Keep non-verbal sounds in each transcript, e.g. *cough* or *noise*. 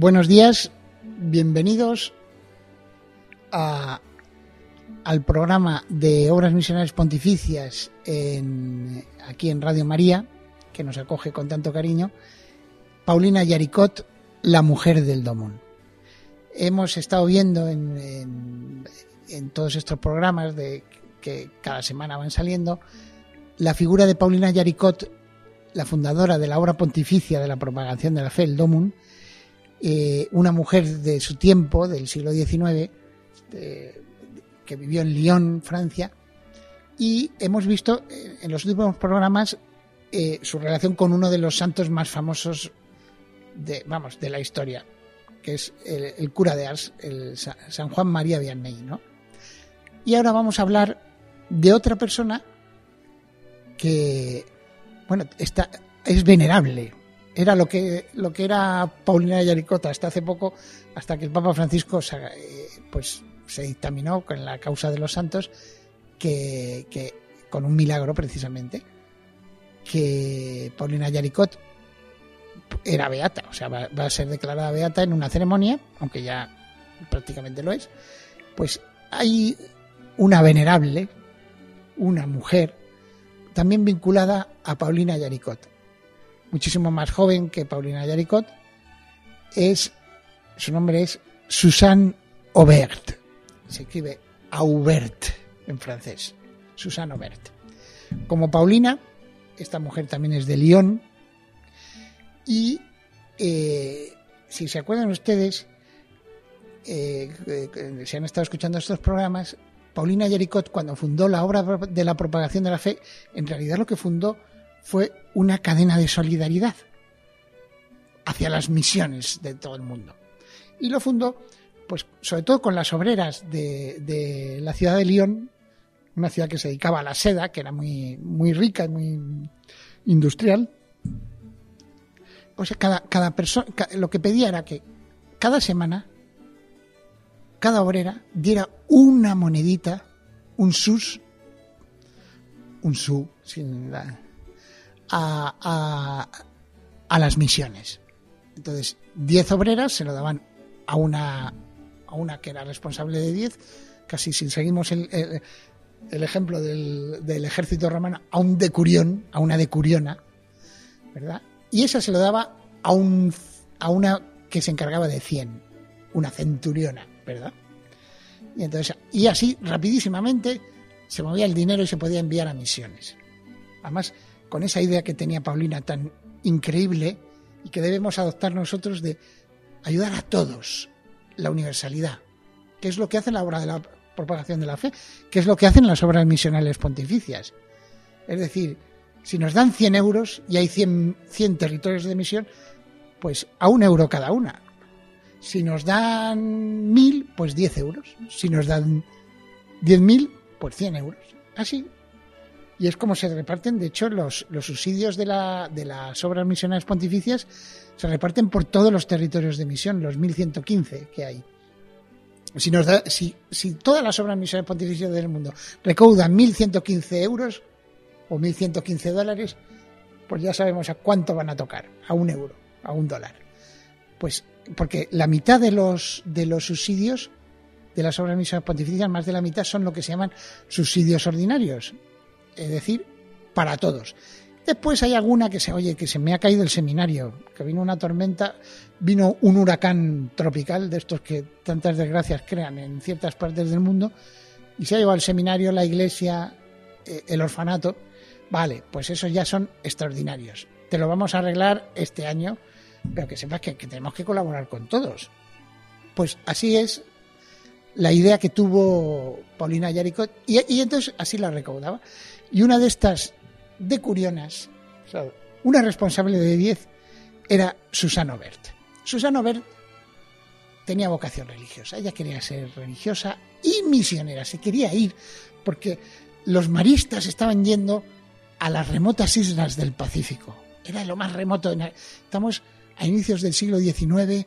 Buenos días, bienvenidos a, al programa de Obras Misionales Pontificias en, aquí en Radio María, que nos acoge con tanto cariño, Paulina Yaricot, la mujer del Domón. Hemos estado viendo en, en, todos estos programas de, que cada semana van saliendo la figura de Paulina Yaricot, la fundadora de la obra pontificia de la propagación de la fe, el Domun, eh, una mujer de su tiempo, del siglo XIX, de, que vivió en Lyon, Francia, y hemos visto eh, en los últimos programas eh, su relación con uno de los santos más famosos de, vamos, de la historia, que es el, el cura de Ars, el San Juan María Vianney, ¿no? Y ahora vamos a hablar de otra persona que, bueno, está, es venerable, era lo que, lo que era Paulina Yaricota hasta hace poco, hasta que el Papa Francisco se, pues, se dictaminó con la causa de los santos, que, que con un milagro precisamente, que Paulina Yaricot era beata, o sea, va, va, a ser declarada beata en una ceremonia, aunque ya prácticamente lo es, pues hay una venerable, una mujer, también vinculada a Paulina Yaricot muchísimo más joven que Paulina Yaricot, es, su nombre es Susanne Aubert. Se escribe Aubert en francés. Susanne Aubert. Como Paulina, esta mujer también es de Lyon. Y eh, si se acuerdan ustedes, eh, eh, si han estado escuchando estos programas, Paulina Yaricot, cuando fundó la obra de la propagación de la fe, en realidad lo que fundó fue una cadena de solidaridad hacia las misiones de todo el mundo. Y lo fundó, pues, sobre todo con las obreras de, la ciudad de Lyon, una ciudad que se dedicaba a la seda, que era muy, muy rica y muy industrial. Sea, cada, cada persona, lo que pedía era que cada semana, cada obrera diera una monedita, un sus, un su, sin la, a, a, las misiones. Entonces, 10 obreras se lo daban a una, a una que era responsable de 10, casi si seguimos el, el, el ejemplo del, del, ejército romano, a un decurión, a una decuriona, ¿verdad? Y esa se lo daba a, un, a una que se encargaba de 100, una centuriona, ¿verdad? Y, entonces, y así, rapidísimamente, se movía el dinero y se podía enviar a misiones. Además, con esa idea que tenía Paulina tan increíble y que debemos adoptar nosotros de ayudar a todos, la universalidad, que es lo que hace la obra de la propagación de la fe, que es lo que hacen las obras misionales pontificias. Es decir, si nos dan 100 euros y hay 100, 100 territorios de misión, pues a un euro cada una. Si nos dan 1000, pues 10 euros. Si nos dan 10.000, pues 100 euros. Así, y es como se reparten, de hecho, los, subsidios de, la, de las obras misionales pontificias se reparten por todos los territorios de misión, los 1115 que hay. Si, todas las obras misionales pontificias del mundo recaudan 1115 euros o 1115 dólares, pues ya sabemos a cuánto van a tocar, a un euro, a un dólar. Pues porque la mitad de los, subsidios de las obras misionales pontificias, más de la mitad son lo que se llaman subsidios ordinarios, es decir, para todos. Después hay alguna que se oye que se me ha caído el seminario, que vino una tormenta, vino un huracán tropical de estos que tantas desgracias crean en ciertas partes del mundo y se ha llevado el seminario, la iglesia, eh, el orfanato. Vale, pues esos ya son extraordinarios. Te lo vamos a arreglar este año, pero que sepas que, que tenemos que colaborar con todos. Pues así es la idea que tuvo Paulina Yaricot y, y entonces así la recaudaba. Y una de estas decurionas, una responsable de 10 era Susana Obert. Susana Obert tenía vocación religiosa, ella quería ser religiosa y misionera, se quería ir porque los maristas estaban yendo a las remotas islas del Pacífico. Era lo más remoto. Estamos a inicios del siglo XIX.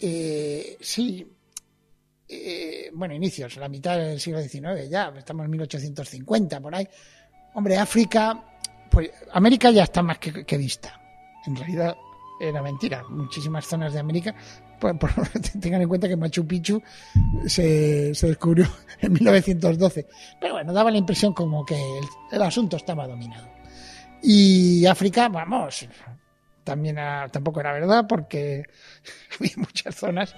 Eh, sí, eh, bueno, inicios, la mitad del siglo XIX ya, estamos en 1850 por ahí. Hombre, África, pues América ya está más que, vista. En realidad era mentira. Muchísimas zonas de América, por, *laughs* tengan en cuenta que Machu Picchu se, descubrió *laughs* en 1912. Pero bueno, daba la impresión como que el, asunto estaba dominado. Y África, vamos, también tampoco era verdad porque *laughs* había muchas zonas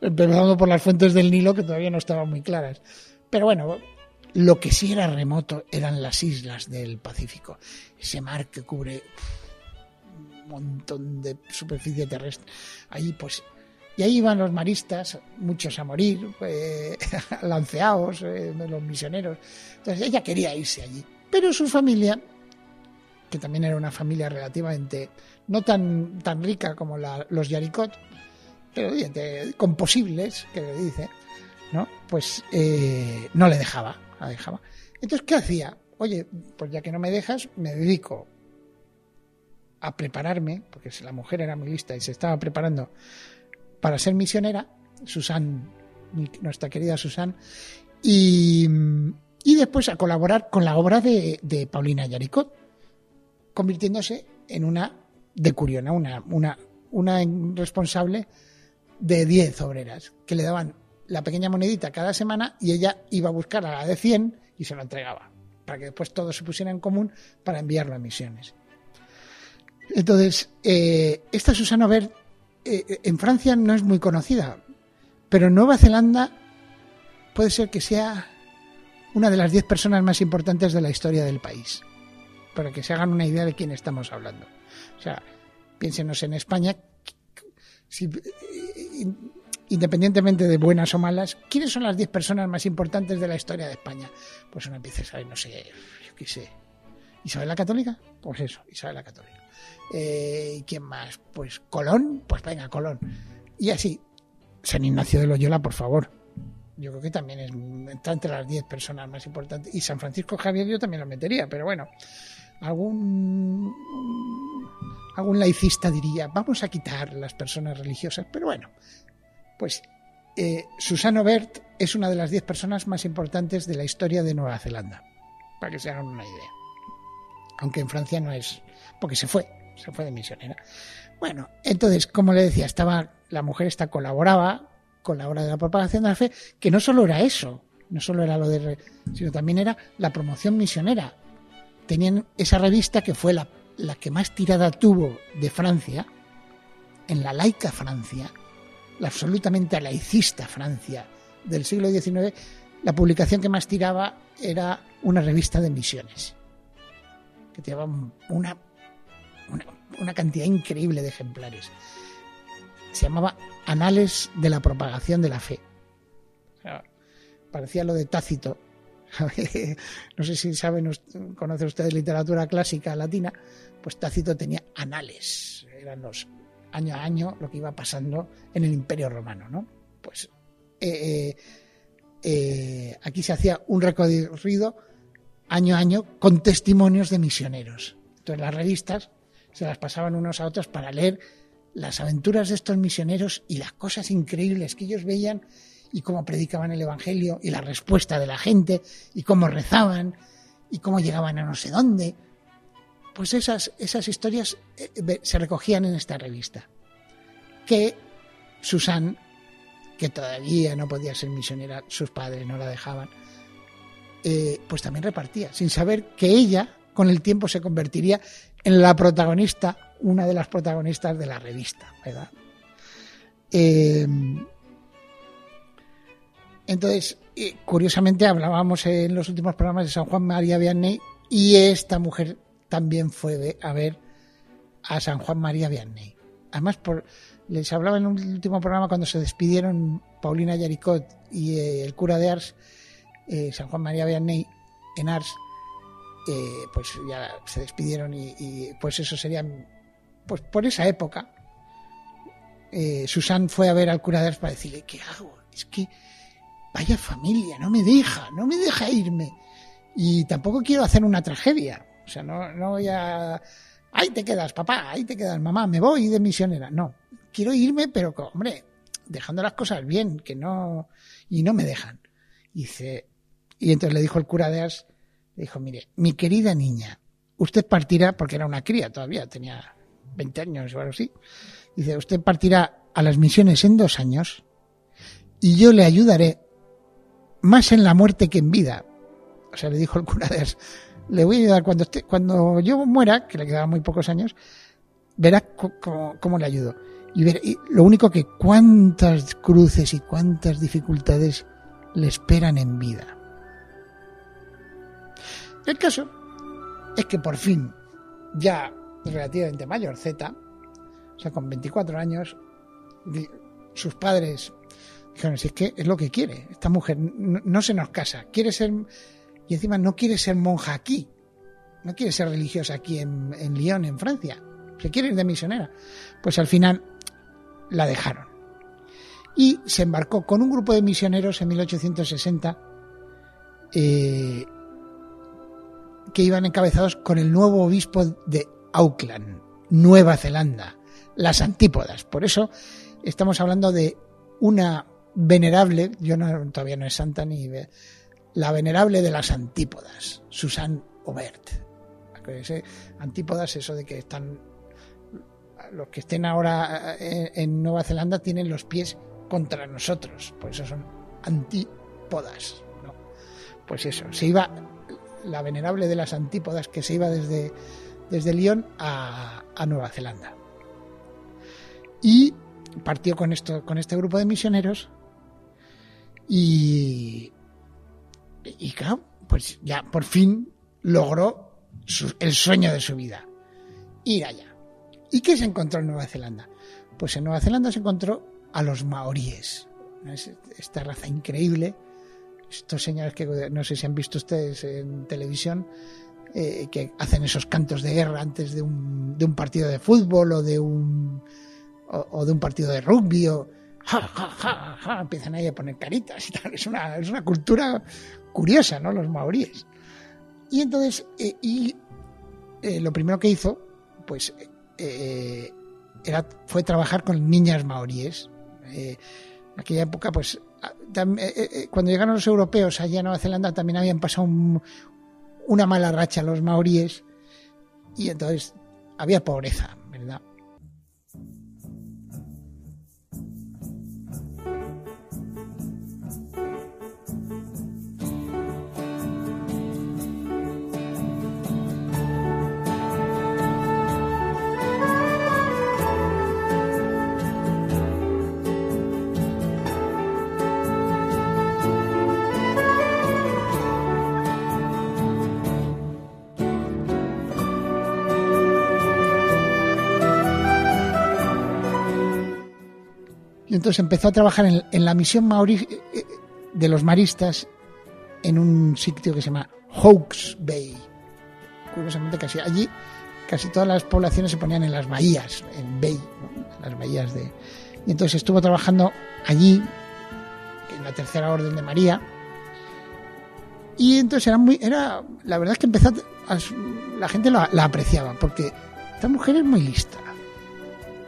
empezando por las fuentes del Nilo que todavía no estaban muy claras. Pero bueno, lo que sí era remoto eran las islas del Pacífico, ese mar que cubre un montón de superficie terrestre. Ahí pues y ahí iban los maristas, muchos a morir, eh, *laughs* lanceados, eh, los misioneros. Entonces ella quería irse allí. Pero su familia, que también era una familia relativamente no tan, tan rica como los Yaricot, pero con posibles, que le dice, ¿no? Pues eh, no le dejaba, la dejaba. Entonces, ¿qué hacía? Oye, pues ya que no me dejas, me dedico a prepararme, porque la mujer era muy lista y se estaba preparando para ser misionera, Susan, nuestra querida Susan, y, después a colaborar con la obra de, Paulina Yaricot, convirtiéndose en una decuriona, una, una, una responsable de 10 obreras que le daban la pequeña monedita cada semana y ella iba a buscar a la de 100 y se lo entregaba, para que después todo se pusiera en común para enviarlo a misiones. Entonces, eh, esta Susana Bert eh, en Francia no es muy conocida, pero en Nueva Zelanda puede ser que sea una de las 10 personas más importantes de la historia del país, para que se hagan una idea de quién estamos hablando. O sea, piénsenos en España, si, independientemente de buenas o malas, ¿quiénes son las 10 personas más importantes de la historia de España? Pues uno empieza a saber, no sé, yo qué sé. ¿Isabel la Católica? Pues eso, Isabel la Católica. Eh, ¿Quién más? Pues Colón, pues venga, Colón. Y así, San Ignacio de Loyola, por favor. Yo creo que también es, está entre las 10 personas más importantes. Y San Francisco Javier yo también lo metería, pero bueno, algún algún laicista diría, vamos a quitar las personas religiosas, pero bueno, pues eh, Susano es una de las 10 personas más importantes de la historia de Nueva Zelanda, para que se hagan una idea. Aunque en Francia no es, porque se fue, se fue de misionera. Bueno, entonces, como le decía, estaba la mujer esta colaboraba con la obra de la propagación de la fe, que no solo era eso, no solo era lo de, sino también era la promoción misionera. Tenían esa revista que fue la la que más tirada tuvo de Francia, en la laica Francia, la absolutamente laicista Francia del siglo XIX, la publicación que más tiraba era una revista de misiones, que llevaba una, una, cantidad increíble de ejemplares. Se llamaba Anales de la Propagación de la Fe. parecía lo de Tácito, *laughs* no sé si saben, conocen ustedes literatura clásica latina, pues Tácito tenía anales, eran los año a año lo que iba pasando en el Imperio Romano, ¿no? Pues eh, eh, eh, aquí se hacía un recorrido año a año con testimonios de misioneros. Entonces las revistas se las pasaban unos a otros para leer las aventuras de estos misioneros y las cosas increíbles que ellos veían y cómo predicaban el Evangelio y la respuesta de la gente y cómo rezaban y cómo llegaban a no sé dónde. Pues esas, esas historias eh, se recogían en esta revista. Que Susan, que todavía no podía ser misionera, sus padres no la dejaban, eh, pues también repartía, sin saber que ella con el tiempo se convertiría en la protagonista, una de las protagonistas de la revista, ¿verdad? Eh, entonces, curiosamente hablábamos en los últimos programas de San Juan María Vianney y esta mujer también fue a ver a San Juan María Vianney. Además, por, les hablaba en un último programa cuando se despidieron Paulina Yaricot y eh, el cura de Ars, eh, San Juan María Vianney, en Ars, eh, pues ya se despidieron y, pues eso sería, pues por esa época, eh, Susan fue a ver al cura de Ars para decirle, ¿qué hago? Es que vaya familia, no me deja, no me deja irme. Y tampoco quiero hacer una tragedia. O sea, no, no voy a... Ahí te quedas, papá, ahí te quedas, mamá, me voy de misionera. No, quiero irme, pero, hombre, dejando las cosas bien, que no... Y no me dejan. Y dice... Y entonces le dijo el cura de Ars, dijo, mire, mi querida niña, usted partirá, porque era una cría todavía, tenía 20 años o algo así, dice, usted partirá a las misiones en dos años y yo le ayudaré más en la muerte que en vida. O sea, le dijo el cura de le voy a ayudar cuando, esté, cuando yo muera, que le quedaban muy pocos años, verá cómo, le ayudo. Y, y lo único que cuántas cruces y cuántas dificultades le esperan en vida. El caso es que por fin, ya relativamente mayor Z, o sea, con 24 años, sus padres dijeron, si es que es lo que quiere, esta mujer no, se nos casa, quiere ser, y encima no quiere ser monja aquí, no quiere ser religiosa aquí en, en Lyon, en Francia, se quiere ir de misionera. Pues al final la dejaron. Y se embarcó con un grupo de misioneros en 1860 eh, que iban encabezados con el nuevo obispo de Auckland, Nueva Zelanda, las antípodas. Por eso estamos hablando de una venerable, yo no, todavía no es santa ni la venerable de las antípodas, Susan Obert. Antípodas, eso de que están los que estén ahora eh, en Nueva Zelanda tienen los pies contra nosotros, por eso son antípodas. ¿no? Pues eso, se iba la venerable de las antípodas que se iba desde, desde Lyon a, Nueva Zelanda. Y partió con, esto, con este grupo de misioneros y, y claro, pues ya por fin logró el sueño de su vida, ir allá. ¿Y qué se encontró en Nueva Zelanda? Pues en Nueva Zelanda se encontró a los maoríes, esta raza increíble estos señores que no sé si han visto ustedes en televisión, eh, que hacen esos cantos de guerra antes de un, de un partido de fútbol o de un, o, de un partido de rugby o ja, ja, ja, empiezan ahí a poner caritas y tal. Es una, es una cultura curiosa, ¿no? Los maoríes. Y entonces, eh, y eh, lo primero que hizo, pues, era, fue trabajar con niñas maoríes. en aquella época, pues, eh, eh, eh, cuando llegaron los europeos allá a Nueva Zelanda también habían pasado una mala racha los maoríes y entonces había pobreza, ¿verdad? Entonces empezó a trabajar en, la misión maorí eh, eh, de los maristas en un sitio que se llama Hawks Bay. Curiosamente, casi allí casi todas las poblaciones se ponían en las bahías, en Bay, las bahías de. Y entonces estuvo trabajando allí, en la tercera orden de María. Y entonces era muy. Era, la verdad es que empezó. la gente la apreciaba, porque esta mujer es muy lista.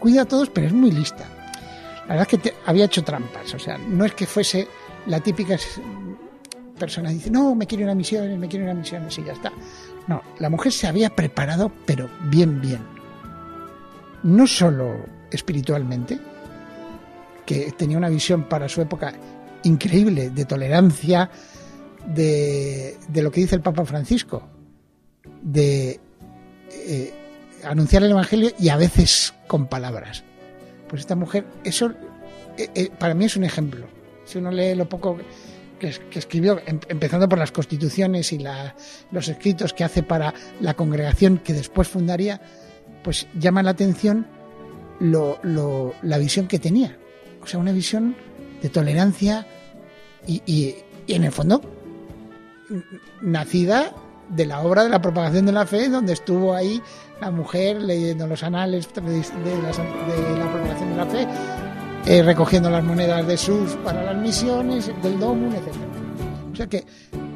Cuida a todos, pero es muy lista la verdad es que había hecho trampas, o sea, no es que fuese la típica persona que dice, no, me quiero ir a misiones, me quiero ir a misiones y ya está. No, la mujer se había preparado, pero bien, bien. No solo espiritualmente, que tenía una visión para su época increíble de tolerancia, de, lo que dice el Papa Francisco, de eh, anunciar el Evangelio y a veces con palabras. Pues esta mujer, eso eh, eh, para mí es un ejemplo. Si uno lee lo poco que, escribió, em, empezando por las constituciones y los escritos que hace para la congregación que después fundaría, pues llama la atención la visión que tenía. O sea, una visión de tolerancia y, en el fondo nacida de la obra de la propagación de la fe, donde estuvo ahí la mujer leyendo los anales de, la propagación de la fe, eh, recogiendo las monedas de sus para las misiones, del Domun, etc. O sea que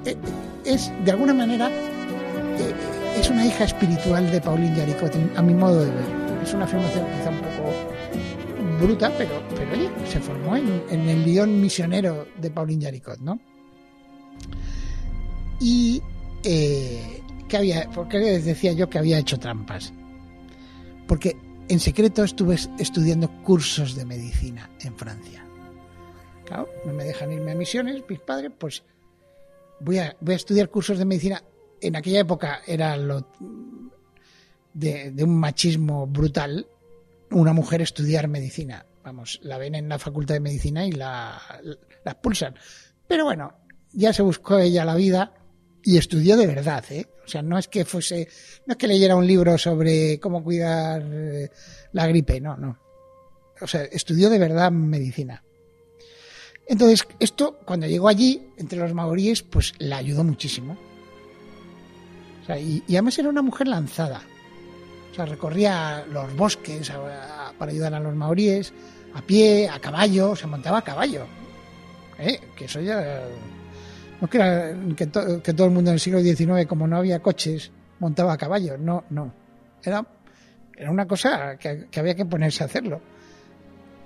eh, es, de alguna manera, eh, es una hija espiritual de Pauline Jaricot, a mi modo de ver. Es una afirmación quizá un poco bruta, pero, pero oye, se formó en, en el guion misionero de Pauline Jaricot, ¿no? Y eh, que había, porque les decía yo que había hecho trampas. Porque en secreto estuve estudiando cursos de medicina en Francia. Claro, no me dejan irme a misiones, mis padres, pues voy a, voy a estudiar cursos de medicina. En aquella época era lo de, un machismo brutal una mujer estudiar medicina. Vamos, la ven en la facultad de medicina y la, la expulsan. Pero bueno, ya se buscó ella la vida y estudió de verdad, ¿eh? O sea, no es que fuese, no es que leyera un libro sobre cómo cuidar eh, la gripe, no, no. O sea, estudió de verdad medicina. Entonces, esto, cuando llegó allí, entre los maoríes, pues la ayudó muchísimo. O sea, y, además era una mujer lanzada. O sea, recorría los bosques para ayudar a los maoríes, a pie, a caballo, se montaba a caballo. ¿Eh? Que eso ya no que, que, todo el mundo en el siglo XIX, como no había coches, montaba a caballo. No, no. Era, era una cosa que, había que ponerse a hacerlo.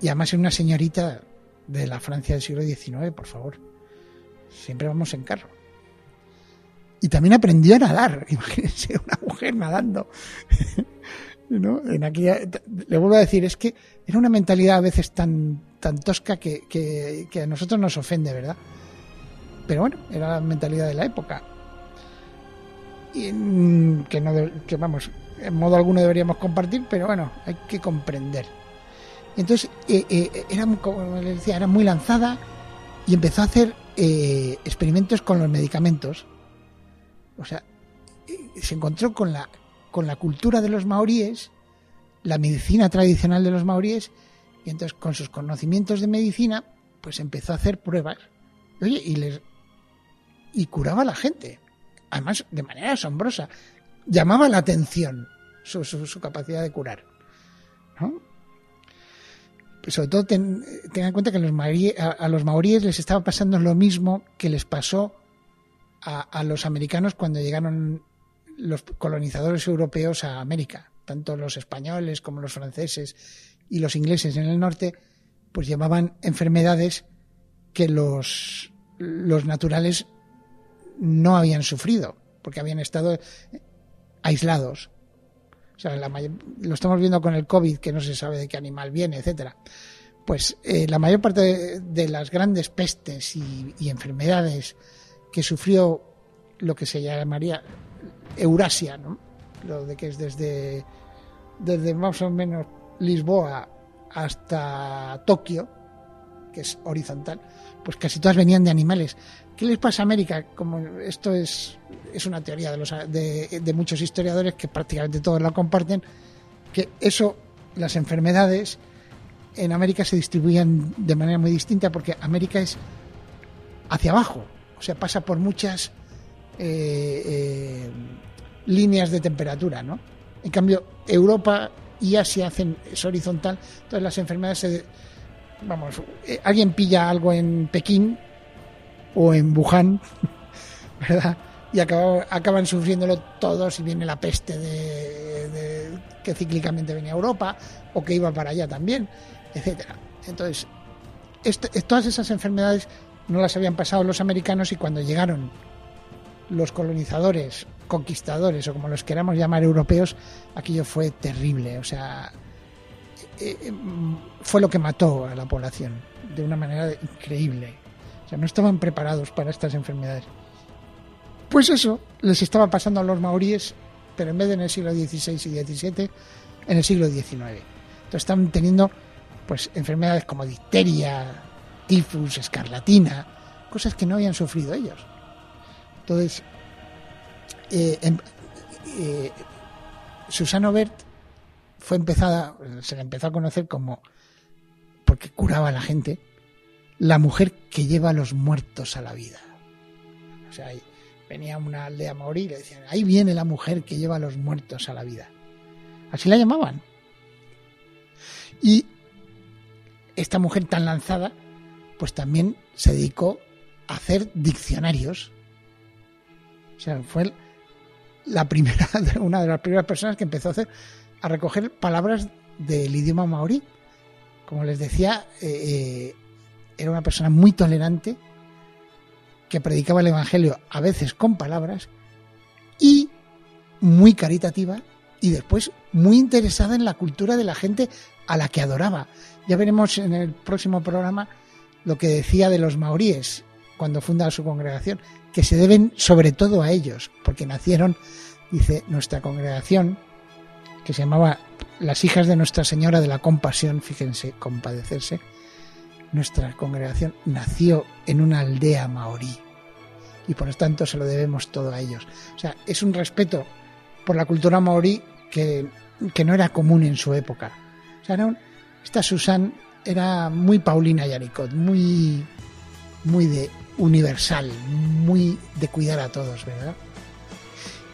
Y además es una señorita de la Francia del siglo XIX, por favor. Siempre vamos en carro. Y también aprendió a nadar. *laughs* Imagínense una mujer nadando. *laughs* ¿No? Le vuelvo a decir, es que era una mentalidad a veces tan, tan tosca que, que a nosotros nos ofende, ¿verdad? Pero bueno, era la mentalidad de la época. Y que, no, que vamos, en modo alguno deberíamos compartir, pero bueno, hay que comprender. Entonces, eh, eh, era, como les decía, era muy lanzada y empezó a hacer eh, experimentos con los medicamentos. O sea, se encontró con la, con la cultura de los maoríes, la medicina tradicional de los maoríes, y entonces con sus conocimientos de medicina, pues empezó a hacer pruebas. Y les, y curaba a la gente. Además, de manera asombrosa. Llamaba la atención su, su, capacidad de curar. Sobre todo, ten, en cuenta que a, los maoríes les estaba pasando lo mismo que les pasó a, a los americanos cuando llegaron los colonizadores europeos a América. Tanto los españoles como los franceses y los ingleses en el norte, pues llevaban enfermedades que los, los naturales no habían sufrido, porque habían estado aislados. O sea, lo estamos viendo con el COVID, que no se sabe de qué animal viene, etcétera. Pues eh, la mayor parte de, las grandes pestes y, enfermedades que sufrió lo que se llamaría Eurasia, ¿no? Lo de que es desde, desde más o menos Lisboa hasta Tokio, que es horizontal, pues casi todas venían de animales. ¿Qué les pasa a América? Como esto es, es una teoría de, los, de, muchos historiadores que prácticamente todos la comparten, que eso, las enfermedades en América se distribuían de manera muy distinta porque América es hacia abajo, o sea, pasa por muchas eh, eh, líneas de temperatura, ¿no? En cambio, Europa y Asia hacen, es horizontal, entonces las enfermedades se, vamos, eh, alguien pilla algo en Pekín o en Wuhan, *laughs* ¿verdad? Y acaban sufriéndolo todos y viene la peste de, que cíclicamente venía a Europa o que iba para allá también, etcétera. Entonces, todas esas enfermedades no las habían pasado los americanos y cuando llegaron los colonizadores, conquistadores o como los queramos llamar europeos, aquello fue terrible. O sea, eh, eh, fue lo que mató a la población de una manera increíble. O sea, no estaban preparados para estas enfermedades. Pues eso les estaba pasando a los maoríes, pero en vez de en el siglo XVI y XVII, en el siglo XIX. Entonces estaban teniendo pues enfermedades como difteria, tifus, escarlatina, cosas que no habían sufrido ellos. Entonces, eh, em, eh, Susana Bert fue empezada, se la empezó a conocer como porque curaba a la gente, la mujer que lleva a los muertos a la vida. O sea, venía una aldea maorí y le decían, ahí viene la mujer que lleva a los muertos a la vida. Así la llamaban. Y esta mujer tan lanzada, pues también se dedicó a hacer diccionarios. O sea, fue la primera, *laughs* una de las primeras personas que empezó a hacer, a recoger palabras del idioma maorí. Como les decía, eh, eh, era una persona muy tolerante, que predicaba el Evangelio a veces con palabras y muy caritativa y después muy interesada en la cultura de la gente a la que adoraba. Ya veremos en el próximo programa lo que decía de los maoríes cuando funda su congregación, que se deben sobre todo a ellos, porque nacieron, dice, nuestra congregación, que se llamaba Las hijas de Nuestra Señora de la Compasión, fíjense, compadecerse, nuestra congregación nació en una aldea maorí y por lo tanto se lo debemos todo a ellos. O sea, es un respeto por la cultura maorí que, no era común en su época. O sea, esta Susan era muy Paulina Yaricot, muy, muy de universal, muy de cuidar a todos, ¿verdad?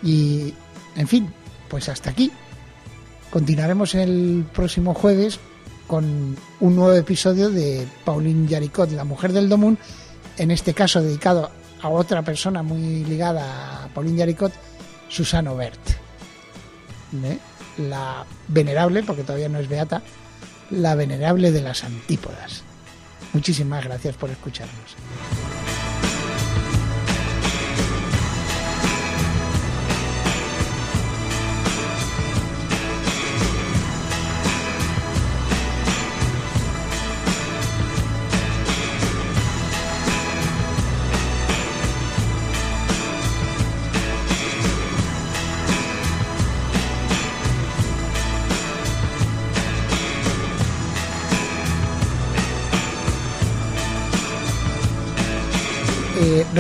Y, en fin, pues hasta aquí. Continuaremos el próximo jueves con un nuevo episodio de Pauline Yaricot, la mujer del Domun, en este caso dedicado a otra persona muy ligada a Pauline Yaricot, Susano Bert. ¿Eh? La venerable, porque todavía no es beata, la venerable de las antípodas. Muchísimas gracias por escucharnos.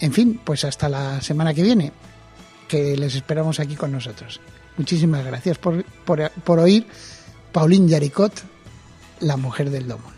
en fin, pues hasta la semana que viene, que les esperamos aquí con nosotros. Muchísimas gracias por, por, oír Pauline Yaricot, la mujer del domo.